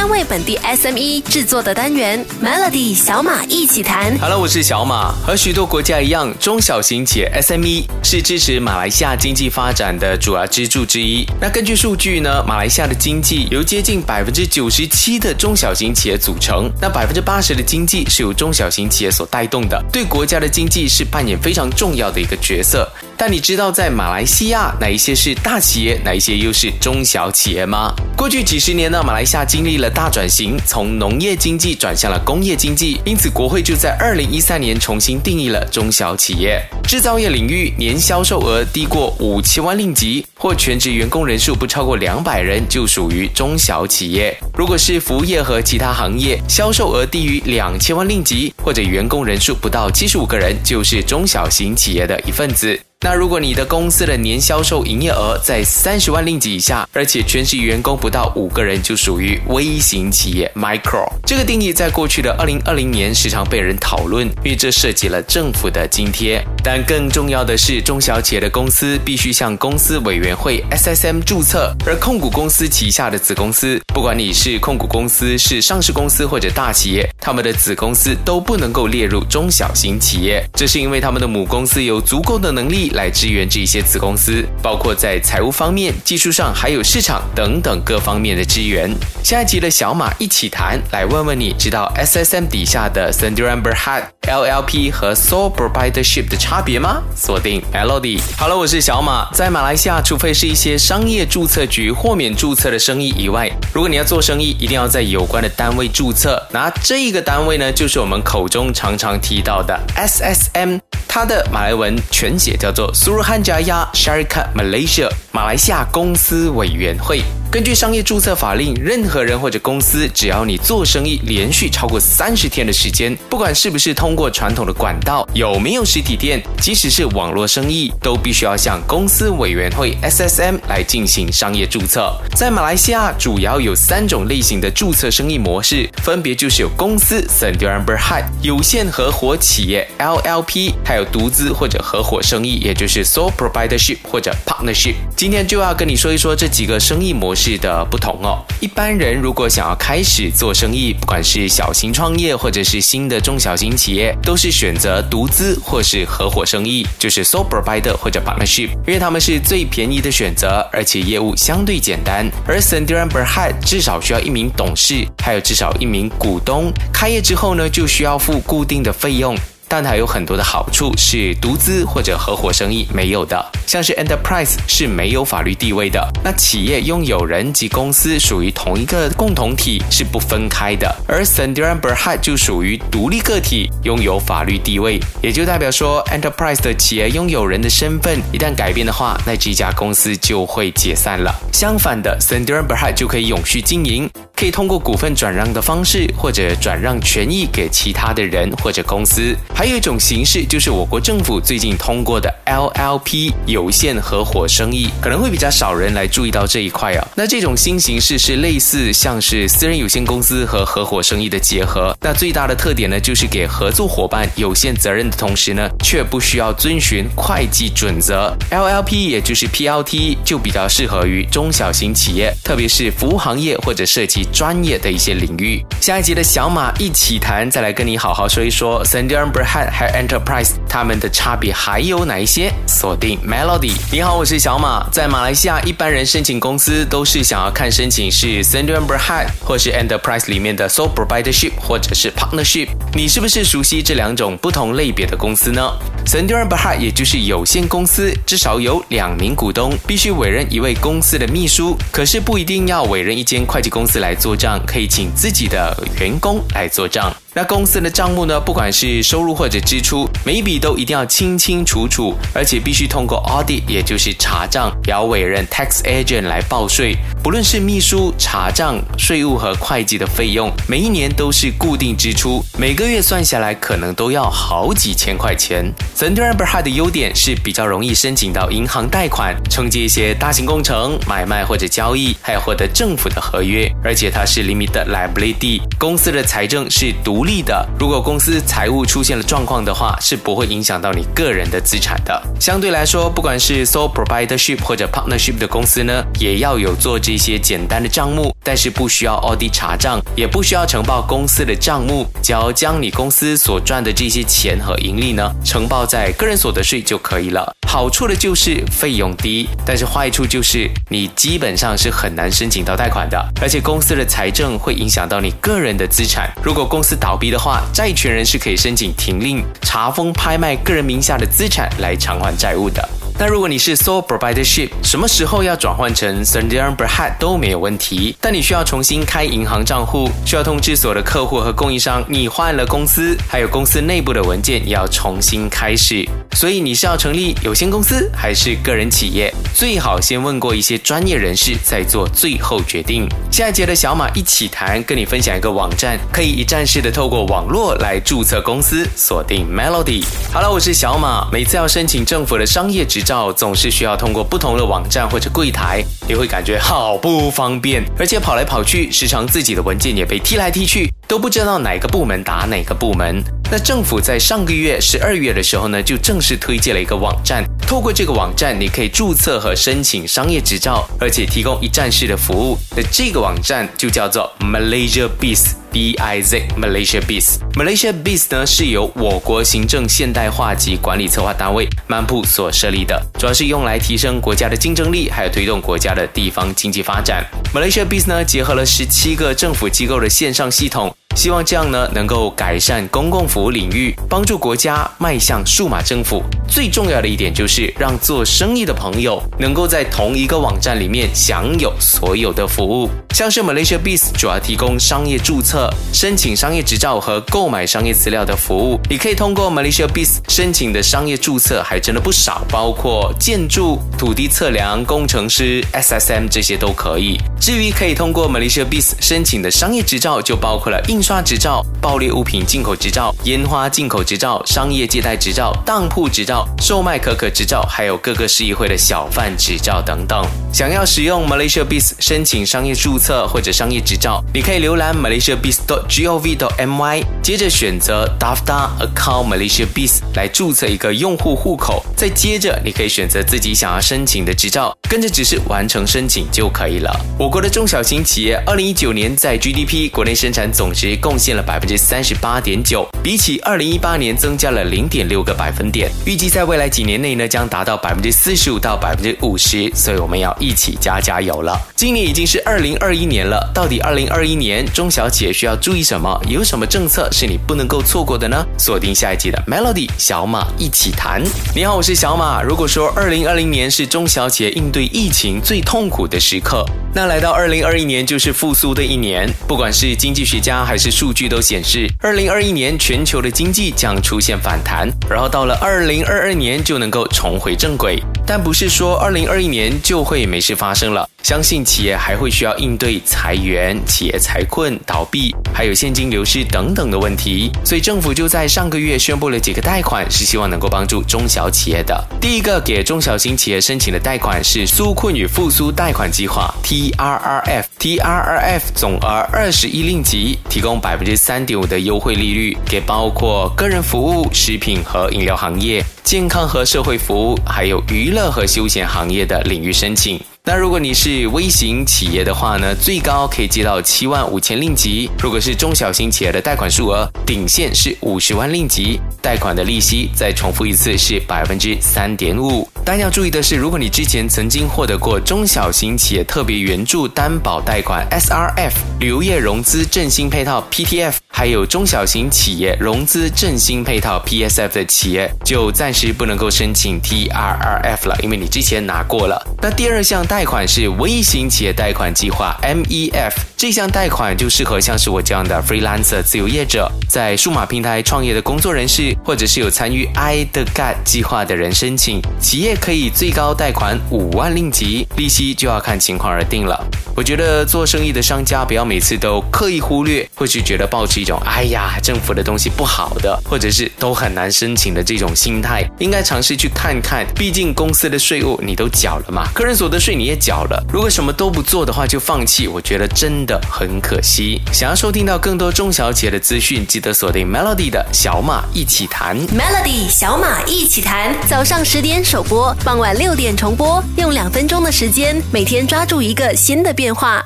专为本地 SME 制作的单元 Melody 小马一起谈。Hello，我是小马。和许多国家一样，中小型企业 SME 是支持马来西亚经济发展的主要支柱之一。那根据数据呢，马来西亚的经济由接近百分之九十七的中小型企业组成，那百分之八十的经济是由中小型企业所带动的，对国家的经济是扮演非常重要的一个角色。但你知道在马来西亚哪一些是大企业，哪一些又是中小企业吗？过去几十年呢，马来西亚经历了大转型，从农业经济转向了工业经济，因此国会就在二零一三年重新定义了中小企业。制造业领域年销售额低过五千万令吉，或全职员工人数不超过两百人，就属于中小企业。如果是服务业和其他行业，销售额低于两千万令吉，或者员工人数不到七十五个人，就是中小型企业的一份子。那如果你的公司的年销售营业额在三十万令吉以下，而且全职员工不到五个人，就属于微型企业 （micro）。这个定义在过去的二零二零年时常被人讨论，因为这涉及了政府的津贴。但更重要的是，中小企业的公司必须向公司委员会 （SSM） 注册，而控股公司旗下的子公司，不管你是控股公司、是上市公司或者大企业，他们的子公司都不能够列入中小型企业。这是因为他们的母公司有足够的能力。来支援这些子公司，包括在财务方面、技术上，还有市场等等各方面的支援。下一集的小马一起谈，来问问你知道 SSM 底下的 sandra amber hat LLP 和 Sole Proprietorship 的差别吗？锁定 Melody。好了，我是小马。在马来西亚，除非是一些商业注册局豁免注册的生意以外，如果你要做生意，一定要在有关的单位注册。那这一个单位呢，就是我们口中常常提到的 SSM。它的马来文全写叫做 Suruhanjaya Syarikat Malaysia，马来西亚公司委员会。根据商业注册法令，任何人或者公司，只要你做生意连续超过三十天的时间，不管是不是通过传统的管道，有没有实体店，即使是网络生意，都必须要向公司委员会 SSM 来进行商业注册。在马来西亚，主要有三种类型的注册生意模式，分别就是有公司 s e n d i r a n Berhad、有限合伙企业 LLP，还有独资或者合伙生意，也就是 Sole Proprietorship 或者 Partnership。今天就要跟你说一说这几个生意模式。是的不同哦。一般人如果想要开始做生意，不管是小型创业或者是新的中小型企业，都是选择独资或是合伙生意，就是 sole proprietor 或者 partnership，因为他们是最便宜的选择，而且业务相对简单。而 s a n d i r a n Berhad 至少需要一名董事，还有至少一名股东。开业之后呢，就需要付固定的费用。但它有很多的好处，是独资或者合伙生意没有的。像是 enterprise 是没有法律地位的，那企业拥有人及公司属于同一个共同体是不分开的。而 Sendirian Berhad 就属于独立个体，拥有法律地位，也就代表说 enterprise 的企业拥有人的身份一旦改变的话，那这家公司就会解散了。相反的，Sendirian Berhad 就可以永续经营。可以通过股份转让的方式，或者转让权益给其他的人或者公司。还有一种形式，就是我国政府最近通过的 LLP 有限合伙生意，可能会比较少人来注意到这一块啊。那这种新形式是类似像是私人有限公司和合伙生意的结合。那最大的特点呢，就是给合作伙伴有限责任的同时呢，却不需要遵循会计准则。LLP 也就是 PLT 就比较适合于中小型企业，特别是服务行业或者涉及。专业的一些领域，下一集的小马一起谈，再来跟你好好说一说 Sendirian Berhad 还有 Enterprise 它们的差别还有哪一些？锁定 Melody，你好，我是小马。在马来西亚，一般人申请公司都是想要看申请是 Sendirian Berhad 或是 Enterprise 里面的 Sole Proprietorship 或者是 Partnership。你是不是熟悉这两种不同类别的公司呢 sendur bahar 也就是有限公司，至少有两名股东，必须委任一位公司的秘书，可是不一定要委任一间会计公司来。做账可以请自己的员工来做账。那公司的账目呢？不管是收入或者支出，每一笔都一定要清清楚楚，而且必须通过 audit，也就是查账，要委任 tax agent 来报税。不论是秘书、查账、税务和会计的费用，每一年都是固定支出，每个月算下来可能都要好几千块钱。Sendirian Berhad 的优点是比较容易申请到银行贷款，承接一些大型工程、买卖或者交易，还有获得政府的合约，而且它是 limited liability，公司的财政是独。独立的，如果公司财务出现了状况的话，是不会影响到你个人的资产的。相对来说，不管是 sole proprietorship 或者 partnership 的公司呢，也要有做这些简单的账目，但是不需要 audit 查账，也不需要呈报公司的账目，只要将你公司所赚的这些钱和盈利呢呈报在个人所得税就可以了。好处的就是费用低，但是坏处就是你基本上是很难申请到贷款的，而且公司的财政会影响到你个人的资产。如果公司打倒闭的话，债权人是可以申请停令、查封、拍卖个人名下的资产来偿还债务的。那如果你是 sole proprietorship，什么时候要转换成 sole proprietorship 都没有问题，但你需要重新开银行账户，需要通知所有的客户和供应商你换了公司，还有公司内部的文件也要重新开始。所以你是要成立有限公司还是个人企业？最好先问过一些专业人士，再做最后决定。下一节的小马一起谈，跟你分享一个网站，可以一站式的透过网络来注册公司，锁定 Melody。好了，我是小马，每次要申请政府的商业执照。总是需要通过不同的网站或者柜台，你会感觉好不方便，而且跑来跑去，时常自己的文件也被踢来踢去，都不知道哪个部门打哪个部门。那政府在上个月十二月的时候呢，就正式推荐了一个网站，透过这个网站，你可以注册和申请商业执照，而且提供一站式的服务。那这个网站就叫做 Malaysia Biz。B I Z Malaysia Biz Malaysia Biz 呢是由我国行政现代化及管理策划单位曼普所设立的，主要是用来提升国家的竞争力，还有推动国家的地方经济发展。Malaysia Biz 呢结合了十七个政府机构的线上系统。希望这样呢，能够改善公共服务领域，帮助国家迈向数码政府。最重要的一点就是让做生意的朋友能够在同一个网站里面享有所有的服务。像是 Malaysia Biz 主要提供商业注册、申请商业执照和购买商业资料的服务。你可以通过 Malaysia Biz 申请的商业注册还真的不少，包括建筑、土地测量、工程师、SSM 这些都可以。至于可以通过 Malaysia Biz 申请的商业执照，就包括了印。印刷执照、爆裂物品进口执照、烟花进口执照、商业借贷执照、当铺执照、售卖可可执照，还有各个市议会的小贩执照等等。想要使用 Malaysia Biz 申请商业注册或者商业执照，你可以浏览 malaysiabiz.gov.my，接着选择 DAFTA Account Malaysia Biz 来注册一个用户户口，再接着你可以选择自己想要申请的执照，跟着指示完成申请就可以了。我国的中小型企业，二零一九年在 GDP 国内生产总值。贡献了百分之三十八点九，比起二零一八年增加了零点六个百分点。预计在未来几年内呢，将达到百分之四十五到百分之五十。所以我们要一起加加油了。今年已经是二零二一年了，到底二零二一年中小企业需要注意什么？有什么政策是你不能够错过的呢？锁定下一集的 Melody 小马一起谈。你好，我是小马。如果说二零二零年是中小企业应对疫情最痛苦的时刻，那来到二零二一年就是复苏的一年。不管是经济学家还是是数据都显示，二零二一年全球的经济将出现反弹，然后到了二零二二年就能够重回正轨。但不是说二零二一年就会没事发生了，相信企业还会需要应对裁员、企业财困、倒闭，还有现金流失等等的问题。所以政府就在上个月宣布了几个贷款，是希望能够帮助中小企业的。第一个给中小型企业申请的贷款是纾困与复苏贷款计划 （TRRF），TRRF 总额二十亿令吉，提供。百分之三点五的优惠利率，给包括个人服务、食品和饮料行业、健康和社会服务，还有娱乐和休闲行业的领域申请。那如果你是微型企业的话呢，最高可以借到七万五千令吉；如果是中小型企业的贷款数额，顶线是五十万令吉，贷款的利息再重复一次是百分之三点五。但要注意的是，如果你之前曾经获得过中小型企业特别援助担保贷款 （SRF）、旅游业融资振兴配套 （PTF），还有中小型企业融资振兴配套 （PSF） 的企业，就暂时不能够申请 TRRF 了，因为你之前拿过了。那第二项贷。贷款是微型企业贷款计划 （MEF），这项贷款就适合像是我这样的 freelancer 自由业者，在数码平台创业的工作人士，或者是有参与 i 的 GAT 计划的人申请。企业可以最高贷款五万令吉，利息就要看情况而定了。我觉得做生意的商家不要每次都刻意忽略，或是觉得抱持一种“哎呀，政府的东西不好的”，或者是都很难申请的这种心态，应该尝试去看看。毕竟公司的税务你都缴了嘛，个人所得税。你也缴了，如果什么都不做的话就放弃，我觉得真的很可惜。想要收听到更多中小企业的资讯，记得锁定 Melody 的小马一起谈。Melody 小马一起谈，早上十点首播，傍晚六点重播，用两分钟的时间，每天抓住一个新的变化。